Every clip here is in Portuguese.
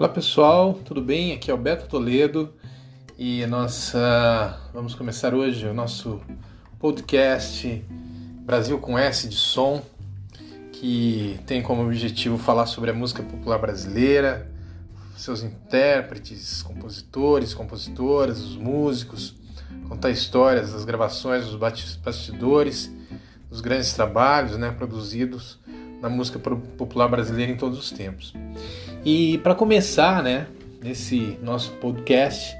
Olá pessoal, tudo bem? Aqui é o Beto Toledo e nós uh, vamos começar hoje o nosso podcast Brasil com S de Som, que tem como objetivo falar sobre a música popular brasileira, seus intérpretes, compositores, compositoras, os músicos, contar histórias das gravações, dos bastidores, dos grandes trabalhos né, produzidos na música popular brasileira em todos os tempos. E para começar, né, nesse nosso podcast,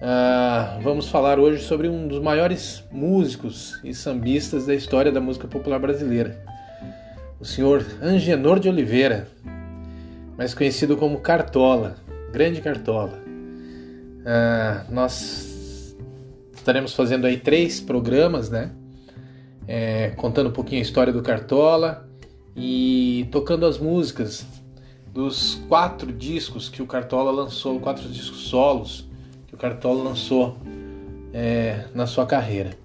uh, vamos falar hoje sobre um dos maiores músicos e sambistas da história da música popular brasileira, o senhor Angenor de Oliveira, mais conhecido como Cartola, Grande Cartola. Uh, nós estaremos fazendo aí três programas, né? É, contando um pouquinho a história do Cartola e tocando as músicas dos quatro discos que o Cartola lançou, quatro discos solos que o Cartola lançou é, na sua carreira.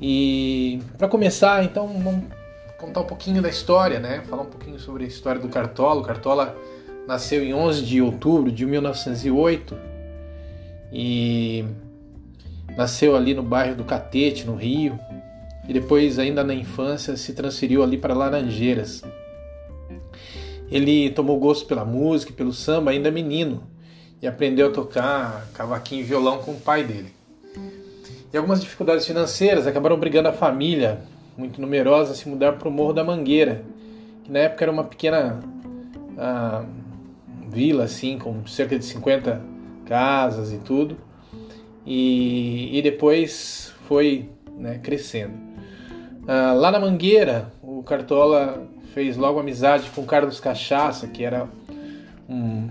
E para começar, então, vamos contar um pouquinho da história, né? Falar um pouquinho sobre a história do Cartola. O Cartola nasceu em 11 de outubro de 1908 e nasceu ali no bairro do Catete, no Rio, e depois, ainda na infância, se transferiu ali para Laranjeiras. Ele tomou gosto pela música e pelo samba ainda menino e aprendeu a tocar cavaquinho e violão com o pai dele. E algumas dificuldades financeiras acabaram obrigando a família, muito numerosa, a se mudar para o Morro da Mangueira, que na época era uma pequena ah, vila, assim, com cerca de 50 casas e tudo. E, e depois foi né, crescendo. Ah, lá na Mangueira, o Cartola fez logo amizade com Carlos Cachaça, que era um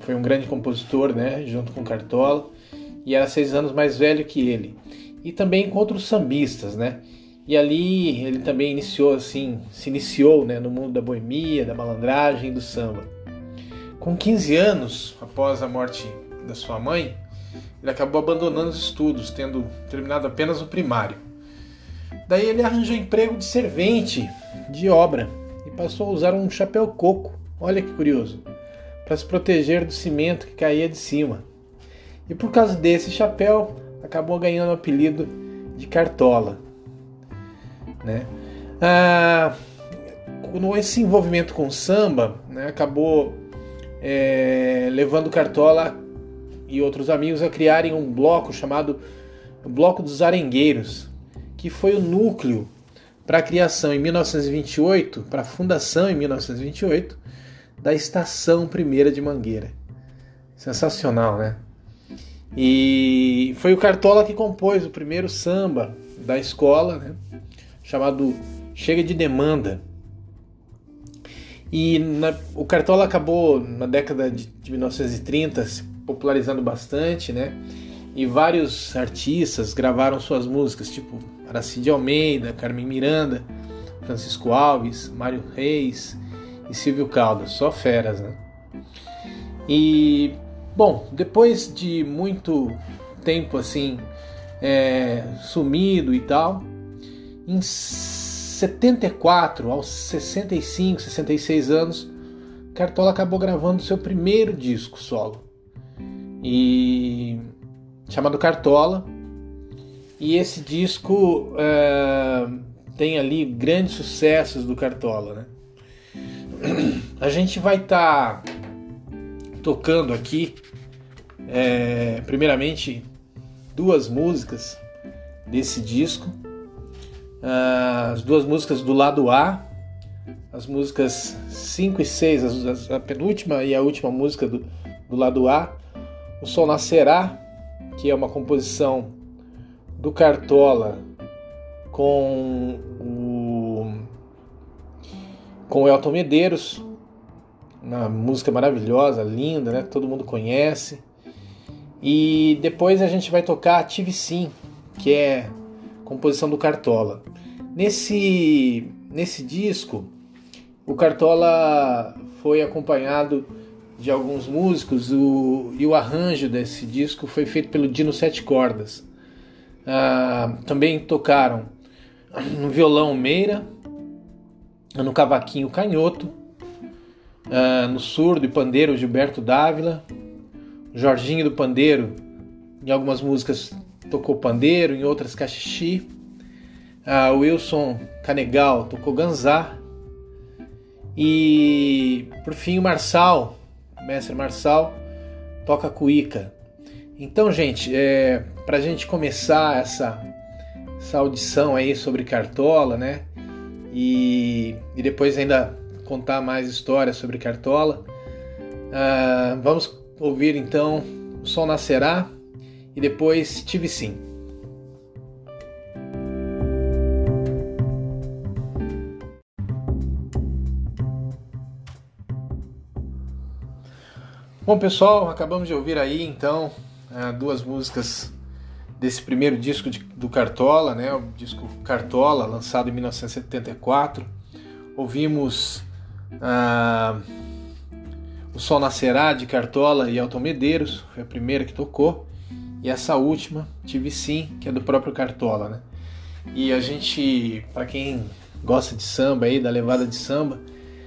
foi um grande compositor, né, junto com Cartola, e era seis anos mais velho que ele. E também com outros sambistas, né? E ali ele também iniciou assim, se iniciou, né, no mundo da boemia, da malandragem, do samba. Com 15 anos, após a morte da sua mãe, ele acabou abandonando os estudos, tendo terminado apenas o primário. Daí ele arranjou emprego de servente de obra e passou a usar um chapéu coco. Olha que curioso para se proteger do cimento que caía de cima. E por causa desse chapéu, acabou ganhando o apelido de Cartola. Né? Ah, esse envolvimento com samba né, acabou é, levando Cartola e outros amigos a criarem um bloco chamado Bloco dos Arengueiros, que foi o núcleo para a criação em 1928, para a fundação em 1928 da Estação Primeira de Mangueira. Sensacional, né? E foi o Cartola que compôs o primeiro samba da escola, né? chamado Chega de Demanda. E na, o Cartola acabou na década de, de 1930 se popularizando bastante, né? E vários artistas gravaram suas músicas, tipo Aracide Almeida, Carmen Miranda, Francisco Alves, Mário Reis, e Silvio Caldas, só feras, né? E bom, depois de muito tempo assim é, sumido e tal, em 74 aos 65, 66 anos, Cartola acabou gravando seu primeiro disco solo e chamado Cartola. E esse disco é, tem ali grandes sucessos do Cartola, né? a gente vai estar tá tocando aqui, é, primeiramente, duas músicas desse disco. Ah, as duas músicas do lado A, as músicas 5 e 6, a penúltima e a última música do, do lado A. O Sol Nascerá, que é uma composição do Cartola com com o Elton Medeiros, uma música maravilhosa, linda, né? Todo mundo conhece. E depois a gente vai tocar Tive Sim, que é composição do Cartola. Nesse, nesse disco, o Cartola foi acompanhado de alguns músicos o, e o arranjo desse disco foi feito pelo Dino Sete Cordas. Ah, também tocaram no violão Meira, no cavaquinho canhoto, Uh, no surdo e pandeiro, Gilberto Dávila. Jorginho do Pandeiro, em algumas músicas tocou pandeiro, em outras cachixi. Uh, Wilson Canegal tocou ganzá. E por fim o Marçal, mestre Marçal, toca cuíca. Então, gente, é, para a gente começar essa, essa audição aí sobre Cartola, né? E, e depois ainda contar mais histórias sobre Cartola, uh, vamos ouvir então O Sol Nascerá e depois Tive Sim. Bom, pessoal, acabamos de ouvir aí então é, duas músicas desse primeiro disco de, do Cartola, né? O disco Cartola, lançado em 1974. Ouvimos ah, O Sol Nascerá de Cartola e Elton Medeiros, foi a primeira que tocou. E essa última, Tive Sim, que é do próprio Cartola, né? E a gente, para quem gosta de samba aí, da levada de samba,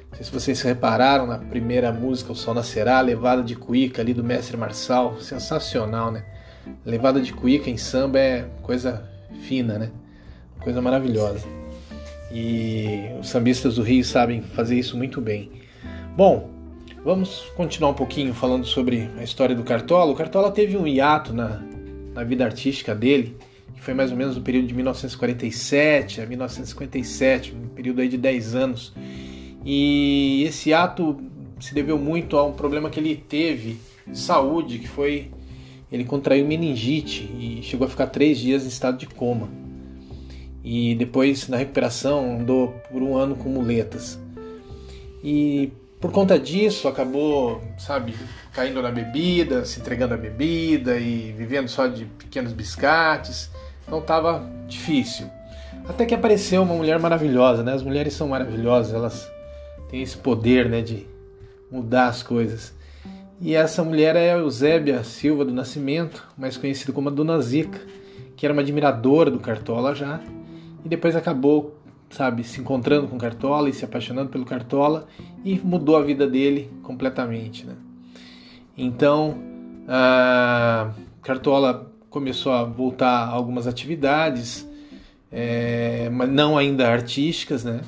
não sei se vocês repararam na primeira música, O Sol Nascerá, Levada de Cuíca ali do Mestre Marçal, sensacional, né? Levada de cuíca em samba é coisa fina, né? Coisa maravilhosa. E os sambistas do Rio sabem fazer isso muito bem. Bom, vamos continuar um pouquinho falando sobre a história do Cartola. O Cartola teve um hiato na, na vida artística dele, que foi mais ou menos no período de 1947 a 1957, um período aí de 10 anos. E esse ato se deveu muito a um problema que ele teve de saúde, que foi ele contraiu meningite e chegou a ficar três dias em estado de coma. E depois, na recuperação, andou por um ano com muletas. E por conta disso, acabou, sabe, caindo na bebida, se entregando à bebida e vivendo só de pequenos biscates. Então estava difícil. Até que apareceu uma mulher maravilhosa, né? As mulheres são maravilhosas, elas tem esse poder né, de mudar as coisas. E essa mulher é Eusébia Silva do Nascimento, mais conhecida como a Dona Zica, que era uma admiradora do Cartola já, e depois acabou, sabe, se encontrando com Cartola e se apaixonando pelo Cartola e mudou a vida dele completamente, né? Então, Cartola começou a voltar a algumas atividades, é, mas não ainda artísticas, né?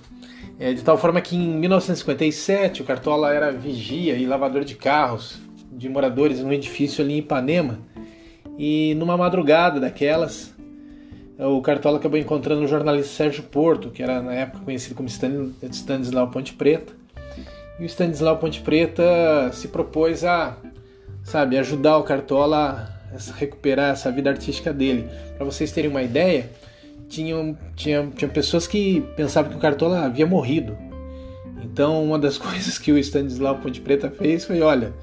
É, de tal forma que em 1957 o Cartola era vigia e lavador de carros de moradores num edifício ali em Ipanema. E numa madrugada daquelas, o Cartola acabou encontrando o jornalista Sérgio Porto, que era na época conhecido como Stanislau Ponte Preta. E o Stanislau Ponte Preta se propôs a, sabe, ajudar o Cartola a recuperar essa vida artística dele. Para vocês terem uma ideia, tinham, tinha, tinha pessoas que pensavam que o Cartola havia morrido. Então, uma das coisas que o Stanislau Ponte Preta fez foi: olha,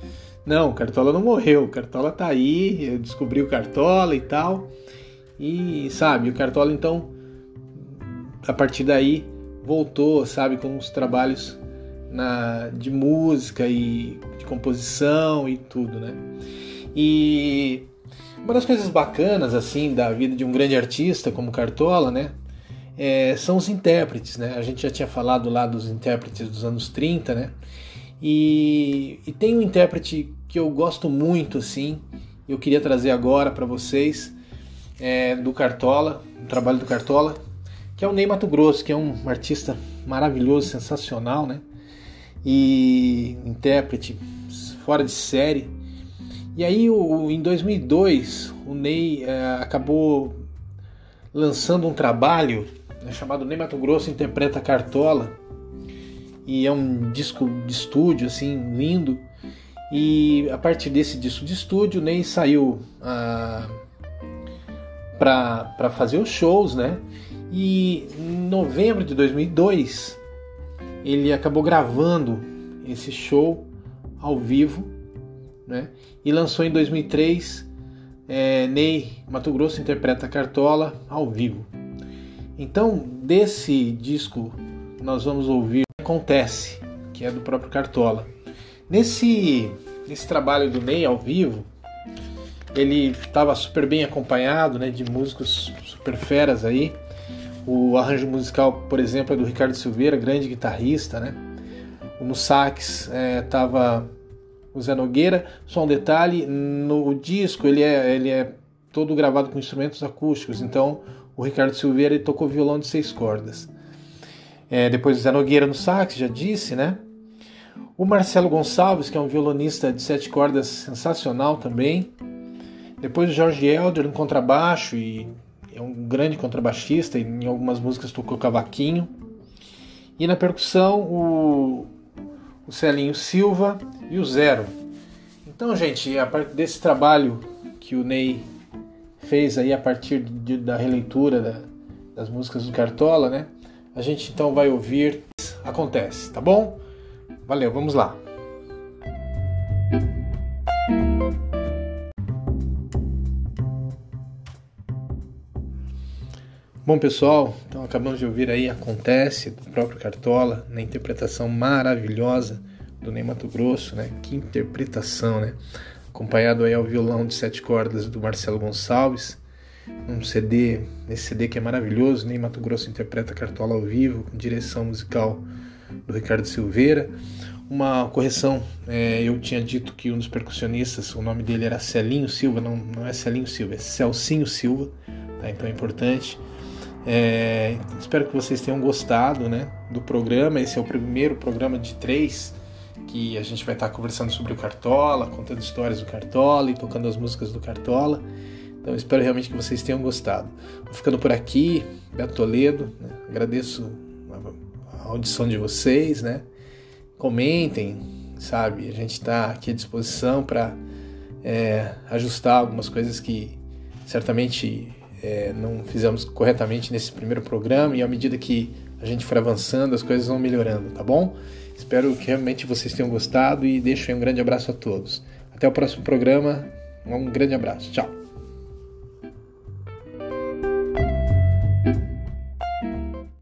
não, o Cartola não morreu, o Cartola tá aí, eu descobri o Cartola e tal. E, sabe, o Cartola então, a partir daí, voltou, sabe, com os trabalhos na, de música e de composição e tudo, né? E uma das coisas bacanas assim da vida de um grande artista como Cartola, né, é, são os intérpretes, né? A gente já tinha falado lá dos intérpretes dos anos 30, né? E, e tem um intérprete que eu gosto muito, assim, eu queria trazer agora para vocês é, do Cartola, o trabalho do Cartola, que é o Ney Mato Grosso, que é um artista maravilhoso, sensacional, né? E intérprete fora de série. E aí, o, em 2002, o Ney é, acabou lançando um trabalho né, chamado Ney Mato Grosso Interpreta Cartola. E é um disco de estúdio, assim, lindo. E a partir desse disco de estúdio, o Ney saiu ah, para fazer os shows, né? E em novembro de 2002, ele acabou gravando esse show ao vivo né? E lançou em 2003 é, Ney Mato Grosso interpreta Cartola ao vivo. Então, desse disco nós vamos ouvir Acontece, que é do próprio Cartola. Nesse, nesse trabalho do Ney ao vivo, ele estava super bem acompanhado né, de músicos super feras aí. O arranjo musical, por exemplo, é do Ricardo Silveira, grande guitarrista, né? No sax estava o Zé Nogueira. Só um detalhe, no disco ele é, ele é todo gravado com instrumentos acústicos, então o Ricardo Silveira ele tocou violão de seis cordas. É, depois o Zé Nogueira no sax, já disse, né? O Marcelo Gonçalves, que é um violonista de sete cordas sensacional também. Depois o Jorge Elder no contrabaixo e é um grande contrabaixista e em algumas músicas tocou cavaquinho. E na percussão o, o Celinho Silva e o Zero. Então, gente, a partir desse trabalho que o Ney fez aí a partir de, da releitura da, das músicas do Cartola, né? A gente então vai ouvir Acontece, tá bom? Valeu, vamos lá. Bom pessoal, então acabamos de ouvir aí Acontece do próprio Cartola, na interpretação maravilhosa do Ney Mato Grosso, né? Que interpretação, né? Acompanhado aí ao violão de sete cordas do Marcelo Gonçalves, um CD, esse CD que é maravilhoso, Ney Mato Grosso interpreta Cartola ao vivo, com direção musical do Ricardo Silveira. Uma correção, é, eu tinha dito que um dos percussionistas, o nome dele era Celinho Silva, não, não é Celinho Silva, é Celcinho Silva, tá? então é importante. É, espero que vocês tenham gostado né, do programa. Esse é o primeiro programa de três que a gente vai estar conversando sobre o Cartola, contando histórias do Cartola e tocando as músicas do Cartola. Então espero realmente que vocês tenham gostado. Vou ficando por aqui, Beto Toledo. Né? Agradeço a audição de vocês, né? Comentem, sabe? A gente está aqui à disposição para é, ajustar algumas coisas que certamente é, não fizemos corretamente nesse primeiro programa e à medida que a gente for avançando, as coisas vão melhorando, tá bom? Espero que realmente vocês tenham gostado e deixo um grande abraço a todos. Até o próximo programa. Um grande abraço. Tchau.